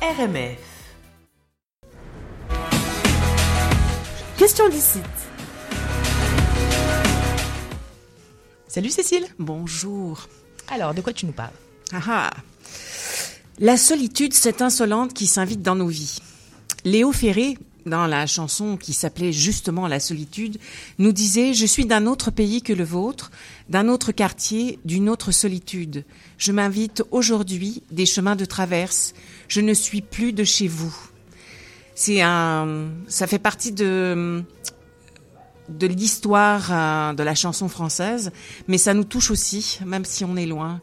RMF. Question d'ici. Salut Cécile. Bonjour. Alors, de quoi tu nous parles? Ah ah. La solitude, cette insolente qui s'invite dans nos vies. Léo Ferré, dans la chanson qui s'appelait justement La solitude, nous disait Je suis d'un autre pays que le vôtre, d'un autre quartier, d'une autre solitude. Je m'invite aujourd'hui des chemins de traverse. Je ne suis plus de chez vous. C'est un, ça fait partie de de l'histoire euh, de la chanson française, mais ça nous touche aussi, même si on est loin.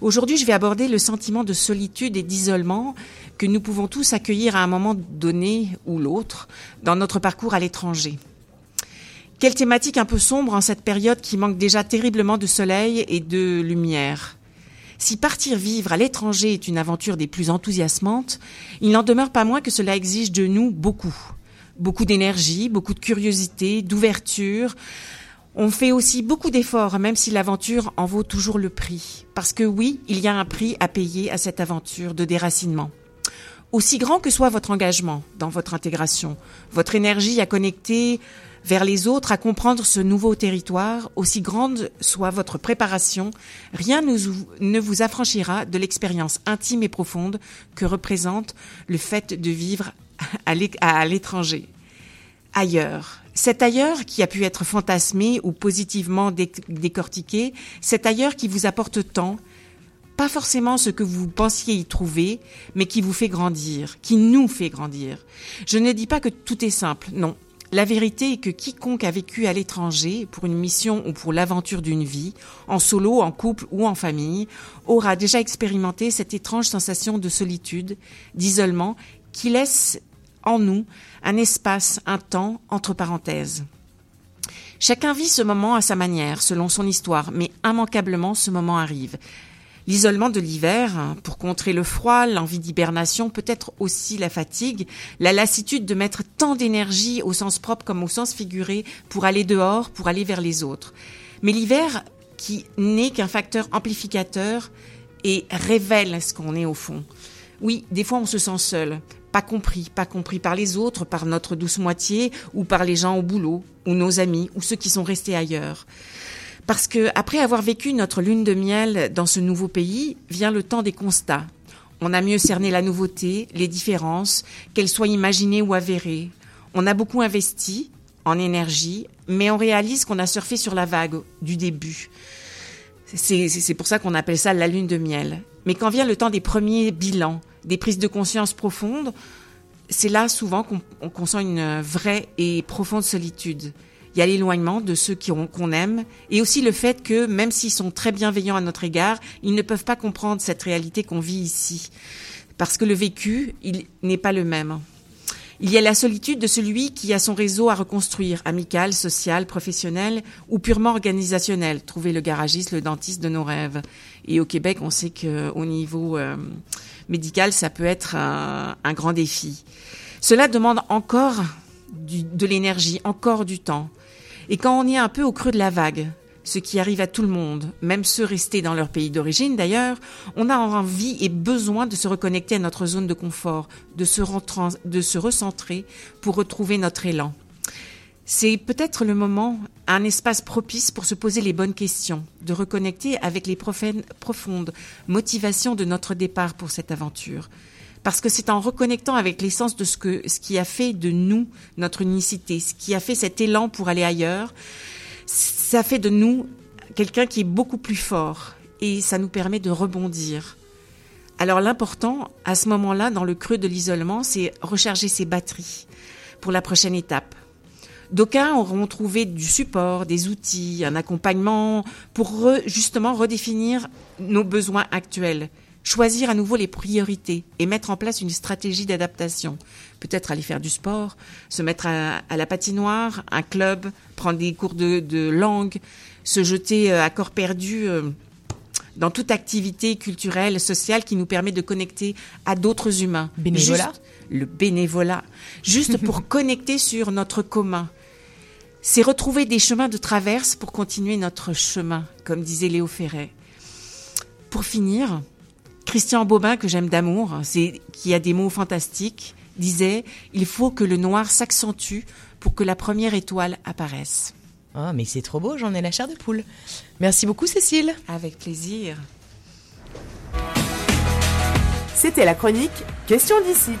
Aujourd'hui, je vais aborder le sentiment de solitude et d'isolement que nous pouvons tous accueillir à un moment donné ou l'autre dans notre parcours à l'étranger. Quelle thématique un peu sombre en cette période qui manque déjà terriblement de soleil et de lumière. Si partir vivre à l'étranger est une aventure des plus enthousiasmantes, il n'en demeure pas moins que cela exige de nous beaucoup beaucoup d'énergie, beaucoup de curiosité, d'ouverture. On fait aussi beaucoup d'efforts, même si l'aventure en vaut toujours le prix. Parce que oui, il y a un prix à payer à cette aventure de déracinement. Aussi grand que soit votre engagement dans votre intégration, votre énergie à connecter vers les autres, à comprendre ce nouveau territoire, aussi grande soit votre préparation, rien ne vous affranchira de l'expérience intime et profonde que représente le fait de vivre à l'étranger. Ailleurs. Cet ailleurs qui a pu être fantasmé ou positivement décortiqué, cet ailleurs qui vous apporte tant, pas forcément ce que vous pensiez y trouver, mais qui vous fait grandir, qui nous fait grandir. Je ne dis pas que tout est simple, non. La vérité est que quiconque a vécu à l'étranger pour une mission ou pour l'aventure d'une vie, en solo, en couple ou en famille, aura déjà expérimenté cette étrange sensation de solitude, d'isolement, qui laisse en nous un espace, un temps entre parenthèses. Chacun vit ce moment à sa manière, selon son histoire, mais immanquablement ce moment arrive. L'isolement de l'hiver, pour contrer le froid, l'envie d'hibernation, peut-être aussi la fatigue, la lassitude de mettre tant d'énergie au sens propre comme au sens figuré pour aller dehors, pour aller vers les autres. Mais l'hiver, qui n'est qu'un facteur amplificateur et révèle ce qu'on est au fond. Oui, des fois on se sent seul, pas compris, pas compris par les autres, par notre douce moitié, ou par les gens au boulot, ou nos amis, ou ceux qui sont restés ailleurs. Parce que, après avoir vécu notre lune de miel dans ce nouveau pays, vient le temps des constats. On a mieux cerné la nouveauté, les différences, qu'elles soient imaginées ou avérées. On a beaucoup investi en énergie, mais on réalise qu'on a surfé sur la vague du début. C'est pour ça qu'on appelle ça la lune de miel. Mais quand vient le temps des premiers bilans, des prises de conscience profondes, c'est là souvent qu'on sent une vraie et profonde solitude. Il y a l'éloignement de ceux qu'on aime et aussi le fait que même s'ils sont très bienveillants à notre égard, ils ne peuvent pas comprendre cette réalité qu'on vit ici. Parce que le vécu, il n'est pas le même. Il y a la solitude de celui qui a son réseau à reconstruire, amical, social, professionnel ou purement organisationnel. Trouver le garagiste, le dentiste de nos rêves. Et au Québec, on sait qu'au niveau euh, médical, ça peut être un, grand défi. Cela demande encore de l'énergie, encore du temps. Et quand on est un peu au creux de la vague, ce qui arrive à tout le monde, même ceux restés dans leur pays d'origine d'ailleurs, on a envie et besoin de se reconnecter à notre zone de confort, de se, de se recentrer pour retrouver notre élan. C'est peut-être le moment, un espace propice pour se poser les bonnes questions, de reconnecter avec les profondes motivations de notre départ pour cette aventure. Parce que c'est en reconnectant avec l'essence de ce, qui a fait de nous notre unicité, ce qui a fait cet élan pour aller ailleurs, ça fait de nous quelqu'un qui est beaucoup plus fort et ça nous permet de rebondir. Alors l'important à ce moment-là, dans le creux de l'isolement, c'est recharger ses batteries pour la prochaine étape. D'aucuns auront trouvé du support, des outils, un accompagnement pour justement redéfinir nos besoins actuels, choisir à nouveau les priorités et mettre en place une stratégie d'adaptation. Peut-être aller faire du sport, se mettre à, la patinoire, un club, prendre des cours de, langue, se jeter euh, à corps perdu euh, dans toute activité culturelle, sociale qui nous permet de connecter à d'autres humains. Bénévolat Le bénévolat. Juste pour connecter sur notre commun c'est retrouver des chemins de traverse pour continuer notre chemin, comme disait Léo Ferret. Pour finir, Christian Bobin, que j'aime d'amour, c'est qui a des mots fantastiques, disait Il faut que le noir s'accentue pour que la première étoile apparaisse. Ah, mais c'est trop beau, j'en ai la chair de poule. Merci beaucoup, Cécile. Avec plaisir. C'était la chronique Question d'ici.